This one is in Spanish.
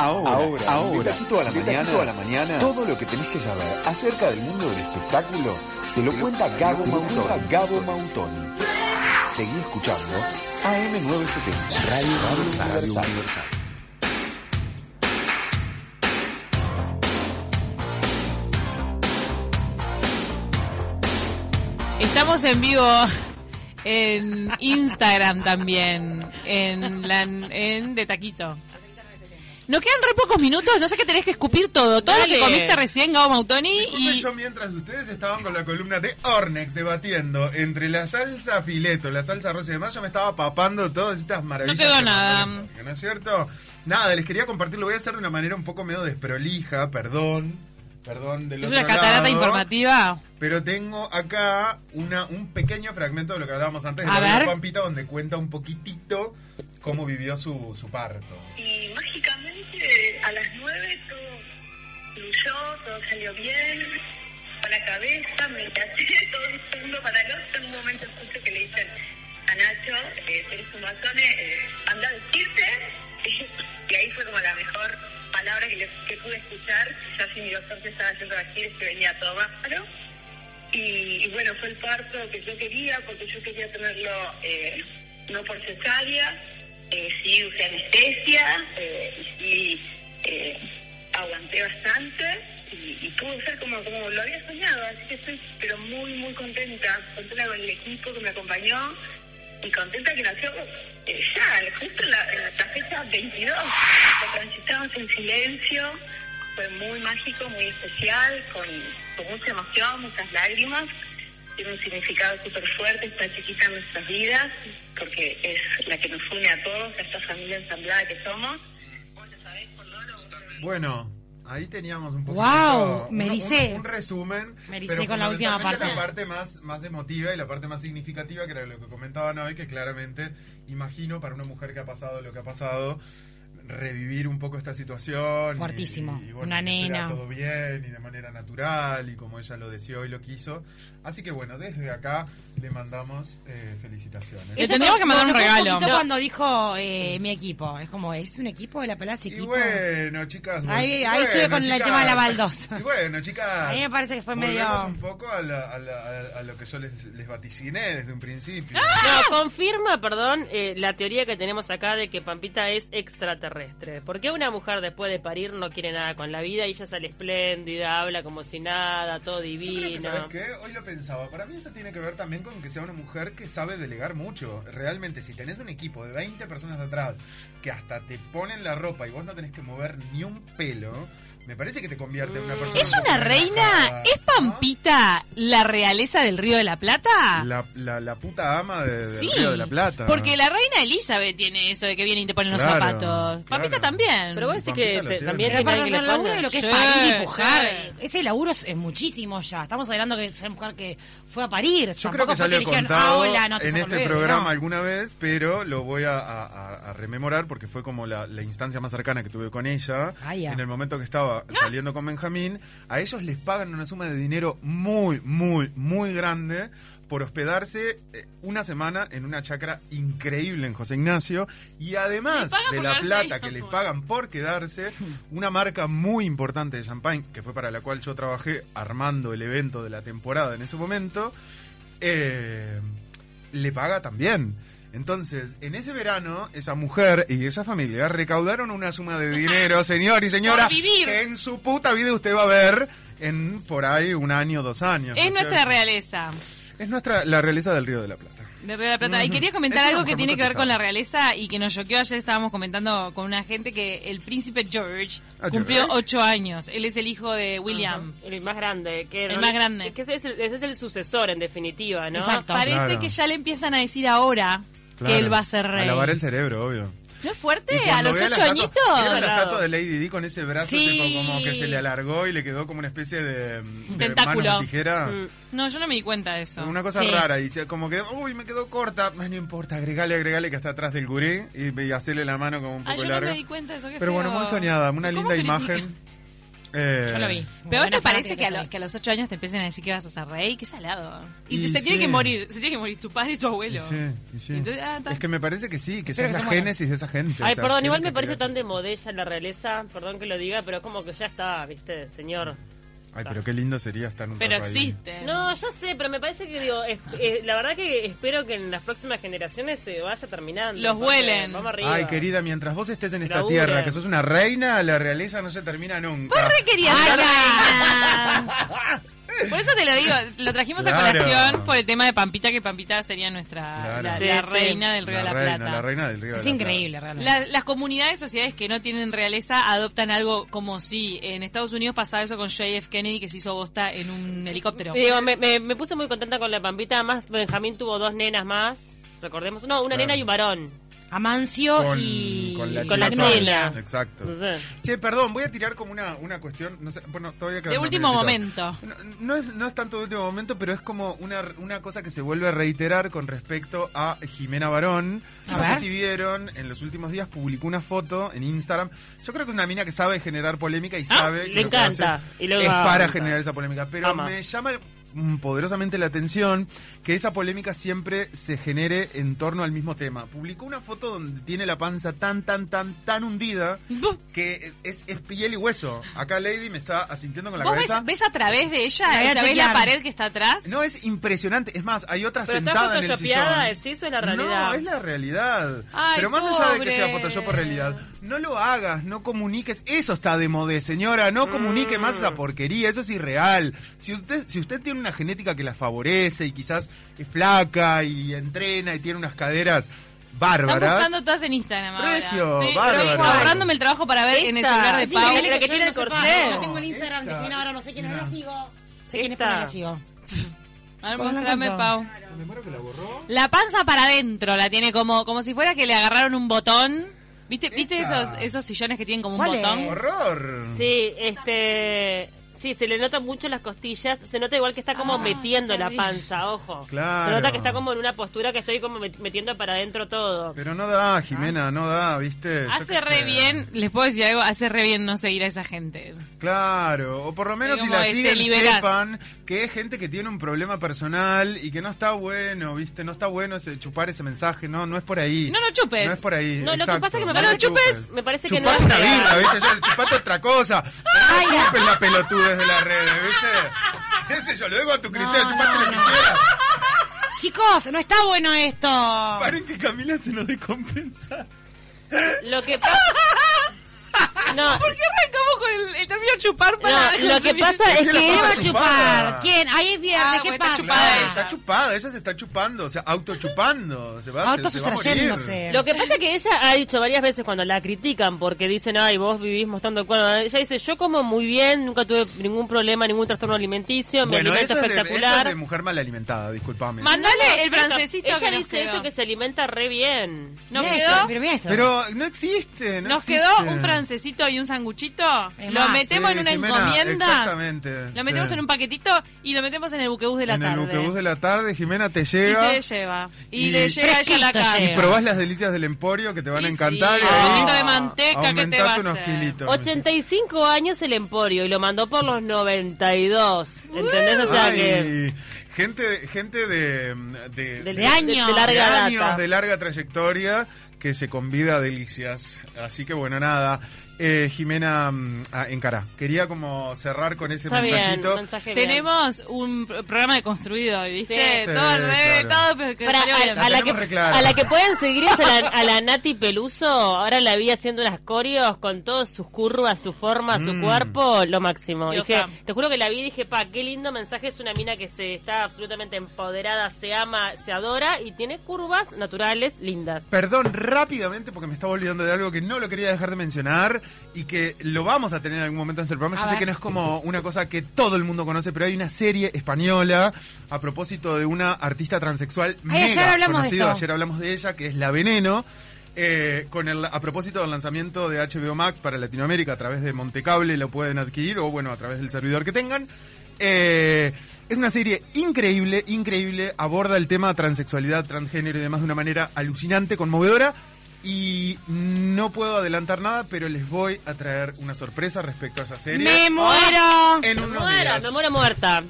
Ahora, ahora, ahora, a la mañana, a la mañana, todo lo que tenés que saber acerca del mundo del espectáculo te lo cuenta Gabo Mautoni. Gabo Mautoni. Seguí escuchando AM970, Radio, Radio Universal. Estamos en vivo en Instagram también, en, la, en De Taquito. Nos quedan re pocos minutos, no sé qué tenés que escupir todo. Todo lo que comiste recién, Gabo Mautoni. Y yo mientras ustedes estaban con la columna de Ornex debatiendo entre la salsa fileto, la salsa rosa y demás, yo me estaba papando todas estas maravillas. No quedó nada. ¿No es cierto? Nada, les quería compartir, lo voy a hacer de una manera un poco medio desprolija, perdón. Perdón, del ¿Es una catarata informativa? Pero tengo acá una, un pequeño fragmento de lo que hablábamos antes de la Pampita, donde cuenta un poquitito cómo vivió su, su parto. Y mágicamente a las nueve todo fluyó, todo salió bien, para la cabeza, me caché todo un segundo para el otro. En un momento escucho que le dicen a Nacho, eh, un eh, anda a decirte. y ahí fue como la mejor palabra que, pude escuchar. Ya si mi doctor se estaba haciendo es que venía todo bárbaro. Y, bueno, fue el parto que yo quería, porque yo quería tenerlo eh, no por cesárea, eh, sí usé anestesia, eh, y eh, aguanté bastante y, y pudo ser como, como lo había soñado, así que estoy pero muy, muy contenta, contenta con el equipo que me acompañó y contenta que nació eh, ya, justo en la, fecha 22, lo transitamos en silencio, fue muy mágico, muy especial, con, con mucha emoción, muchas lágrimas. Tiene un significado súper fuerte esta chiquita en nuestras vidas, porque es la que nos une a todos, a esta familia ensamblada que somos. Bueno, ahí teníamos un poquito wow, me dice un, resumen me dice con la última parte. la parte más más emotiva y la parte más significativa que era lo que comentaban hoy que claramente imagino para una mujer que ha pasado lo que ha pasado revivir un poco esta situación. Fuertísimo. Y, una nena. todo bien y de manera natural y como ella lo deseó y lo quiso. Así que bueno, desde acá le mandamos eh, felicitaciones. Le tendríamos que mandar un regalo. cuando dijo eh, mi equipo. Es como, ¿es un equipo de la Palacio equipo? Y bueno, chicas. Ahí, ahí estuve con el tema de la baldosa. Y bueno, chicas. A mí me parece que fue medio. un poco a, lo que yo les, les, vaticiné desde un principio. ¡Ah! No, confirma, perdón, eh, la teoría que tenemos acá de que Pampita es extraterrestre. ¿Por qué una mujer después de parir no quiere nada con la vida y ella sale espléndida, habla como si nada, todo divino? ¿Sabes qué? Hoy lo pensaba. Para mí eso tiene que ver también con que sea una mujer que sabe delegar mucho. Realmente, si tenés un equipo de 20 personas atrás que hasta te ponen la ropa y vos no tenés que mover ni un pelo, me parece que te convierte en una mm. persona. ¿Es una reina? ¿Es Pampita la realeza del Río de la Plata? La, la, puta ama del Río de la Plata. Porque la reina Elizabeth tiene eso de que viene y te ponen los zapatos. Pampita también. Pero vos decís que también tiene que el laburo de lo que es parir y pujar. Ese laburo es, muchísimo ya. Estamos hablando que es una mujer que fue a parir. Yo creo que salió contado ah, en este programa alguna vez, pero lo voy a, rememorar porque fue como la, instancia más cercana que tuve con ella. Ah, en el momento que estaba saliendo con Benjamín, a ellos les pagan una suma de dinero muy, muy, muy grande por hospedarse eh, una semana en una chacra increíble en José Ignacio y además de la plata que les pagan por quedarse, una marca muy importante de champagne, que fue para la cual yo trabajé armando el evento de la temporada en ese momento, eh, le paga también. Entonces, en ese verano, esa mujer y esa familia recaudaron una suma de dinero, señor y señora, que en su puta vida usted va a ver en por ahí un año, dos años. Es nuestra realeza. Es nuestra la realeza del Río de la Plata. De Río de la Plata. Y quería comentar algo que tiene que ver con la realeza y que nos choqueó ayer. Estábamos comentando con una gente que el príncipe George ah, cumplió ocho años. Él es el hijo de William. El más grande. Que el más grande. Que ese es, el, ese es el sucesor, en definitiva, ¿no? Exacto. Parece que ya le empiezan a decir ahora que él va a ser rey. A lavar el cerebro, obvio. ¿No es fuerte? ¿A los ocho añitos? Era la estatua de Lady Di con ese brazo como que se le alargó y le quedó como una especie de, tentáculo. tijera. Mm. No, yo no me di cuenta de eso. Una cosa rara y como que, uy, me quedó corta. No importa, agregale, agregale que está atrás del gurí y, y hacerle la mano como un poco ah, yo larga. no me di cuenta de eso, Pero bueno, muy soñada, una linda imagen. Eh, Yo lo vi. Pero te parece que a, que a, los ocho años te empiecen a decir que vas a ser rey? Qué salado. Y, se tiene que morir, se tiene que morir tu padre y tu abuelo. Ah, es que me parece que sí, que es la génesis de esa gente. Ay, perdón, igual me parece tan de modella la realeza, perdón que lo diga, pero como que ya está, viste, señor. Ay, pero qué lindo sería estar en un Pero existe. No, ya sé, pero me parece que digo, eh, la verdad que espero que en las próximas generaciones se vaya terminando. Los huelen. Ay, querida, mientras vos estés en esta tierra, que sos una reina, la realeza no se termina nunca. Vos re querías ser reina. Por eso te lo digo, lo trajimos a colación por el tema de Pampita, que Pampita sería nuestra la, reina del Río de la Plata. La reina del Río es de la increíble, realmente. las comunidades, sociedades que no tienen realeza adoptan algo como si en Estados Unidos pasaba eso con JF Kennedy, que se hizo bosta en un helicóptero. Digo, me, me, puse muy contenta con la Pampita, además Benjamín tuvo dos nenas más, recordemos, no, una nena y un varón. Amancio y con la, con Exacto. Che, perdón, voy a tirar como una, una cuestión, no sé, bueno, todavía De último momento. No, es, no es tanto de último momento, pero es como una, una cosa que se vuelve a reiterar con respecto a Jimena Barón. no sé si vieron, en los últimos días publicó una foto en Instagram. Yo creo que es una mina que sabe generar polémica y ah, sabe le encanta. y es para generar esa polémica. Pero me llama poderosamente la atención que esa polémica siempre se genere en torno al mismo tema. Publicó una foto donde tiene la panza tan, tan, tan, tan hundida que es, piel y hueso. Acá Lady me está asintiendo con la cabeza. Ves, ves, a través de ella? ¿Ves la pared que está atrás? No, es impresionante. Es más, hay otra sentada en el sillón. ¿Es eso es la realidad? No, es la realidad. Pero más allá de que sea Photoshop o realidad, no lo hagas, no comuniques. Eso está de moda, señora. No comunique más esa mm. porquería. Eso es irreal. Si usted, si usted tiene una genética que la favorece y quizás es flaca y entrena y tiene unas caderas bárbaras. Están buscando todas en Instagram Regio, bárbaro. ahorrándome el trabajo para ver en el celular de Pau. Sí, que, que tiene el corsé. No tengo el Instagram de Jimena ahora, no sé quién es, no la sigo. Sé quién es, pero no la sigo. A ver, mostrame, Pau. La panza para adentro la tiene como, como si fuera que le agarraron un botón. ¿Viste, ¿viste esos, esos sillones que tienen como un botón? ¡Horror! Sí, este... Sí, se le nota mucho las costillas. Se nota igual que está como ah, metiendo la panza, ojo. Claro. Se nota que está como en una postura que estoy como metiendo para adentro todo. Pero no da, Jimena, no da, ¿viste? Hace re bien, les puedo decir algo, hace re bien no seguir a esa gente. Claro, o por lo menos si la siguen sepan que es gente que tiene un problema personal y que no está bueno, ¿viste? No está bueno ese, chupar ese mensaje, no, no es por ahí. No lo chupes. No es por ahí. No, lo que pasa es que me parece, chupes, me parece que no es una birra, ¿viste? chupate otra cosa. Ay, chupes la pelotuda de las redes, ¿viste? ¿Qué sé yo? Lo digo a tu criterio, no, chupate lo que quieras. Chicos, no está bueno esto. Paren que Camila se lo compensa. Lo que pasa... No. ¿Por qué el, el término chupar para no, Lo que pasa es, que iba a chupar. ¿Quién? Ahí es viernes, ah, ¿qué pasa? Está chupada, está chupada, ella se está chupando, o sea, autochupando. Se va, se, se va a morir. Lo que pasa es que ella ha dicho varias veces cuando la critican porque dicen, ay, vos vivís mostrando el cuerpo. Ella dice, yo como muy bien, nunca tuve ningún problema, ningún trastorno alimenticio, me bueno, alimento espectacular. Es de, mujer mal alimentada, disculpame. Mandale el francesito Ella dice eso que se alimenta re bien. ¿Nos quedó? Pero, no existe, Nos quedó un francesito y un sanguchito, lo metemos en una encomienda. Exactamente. Lo metemos en un paquetito y lo metemos en el buquebús de la tarde. En el buquebús de la tarde, Jimena te llega. Y se lleva. Y, le llega ella la casa. Y probás las delicias del emporio que te van a encantar. Sí. Un poquito de manteca que te va a unos kilitos. 85 años el emporio y lo mandó por los 92. ¿Entendés? O sea que gente gente de de, de, años, de, larga años de larga trayectoria que se convida a delicias así que bueno nada eh, Jimena mm, ah, Encará. Quería como cerrar con ese mensajito. Tenemos un programa de construido, ¿viste? todo el todo, pero que a, la que, a, la que, pueden seguir es a la, Nati Peluso. Ahora la vi haciendo unas corios con todas sus curvas, su forma, su mm. cuerpo, lo máximo. Dije, te juro que la vi y dije, pa, qué lindo mensaje. Es una mina que se está absolutamente empoderada, se ama, se adora y tiene curvas naturales lindas. Perdón, rápidamente, porque me estaba olvidando de algo que no lo quería dejar de mencionar y que lo vamos a tener en algún momento en este programa. Yo sé que no es como una cosa que todo el mundo conoce, pero hay una serie española a propósito de una artista transexual mega ayer conocida. Ayer hablamos de ella, que es La Veneno. Eh, con el, a propósito del lanzamiento de HBO Max para Latinoamérica a través de Montecable lo pueden adquirir o bueno a través del servidor que tengan. Eh, es una serie increíble, increíble, aborda el tema transexualidad, transgénero y demás de una manera alucinante, conmovedora Y no puedo adelantar nada, pero les voy a traer una sorpresa respecto a esa serie. ¡Me muero! En unos me muero, me muero muerta.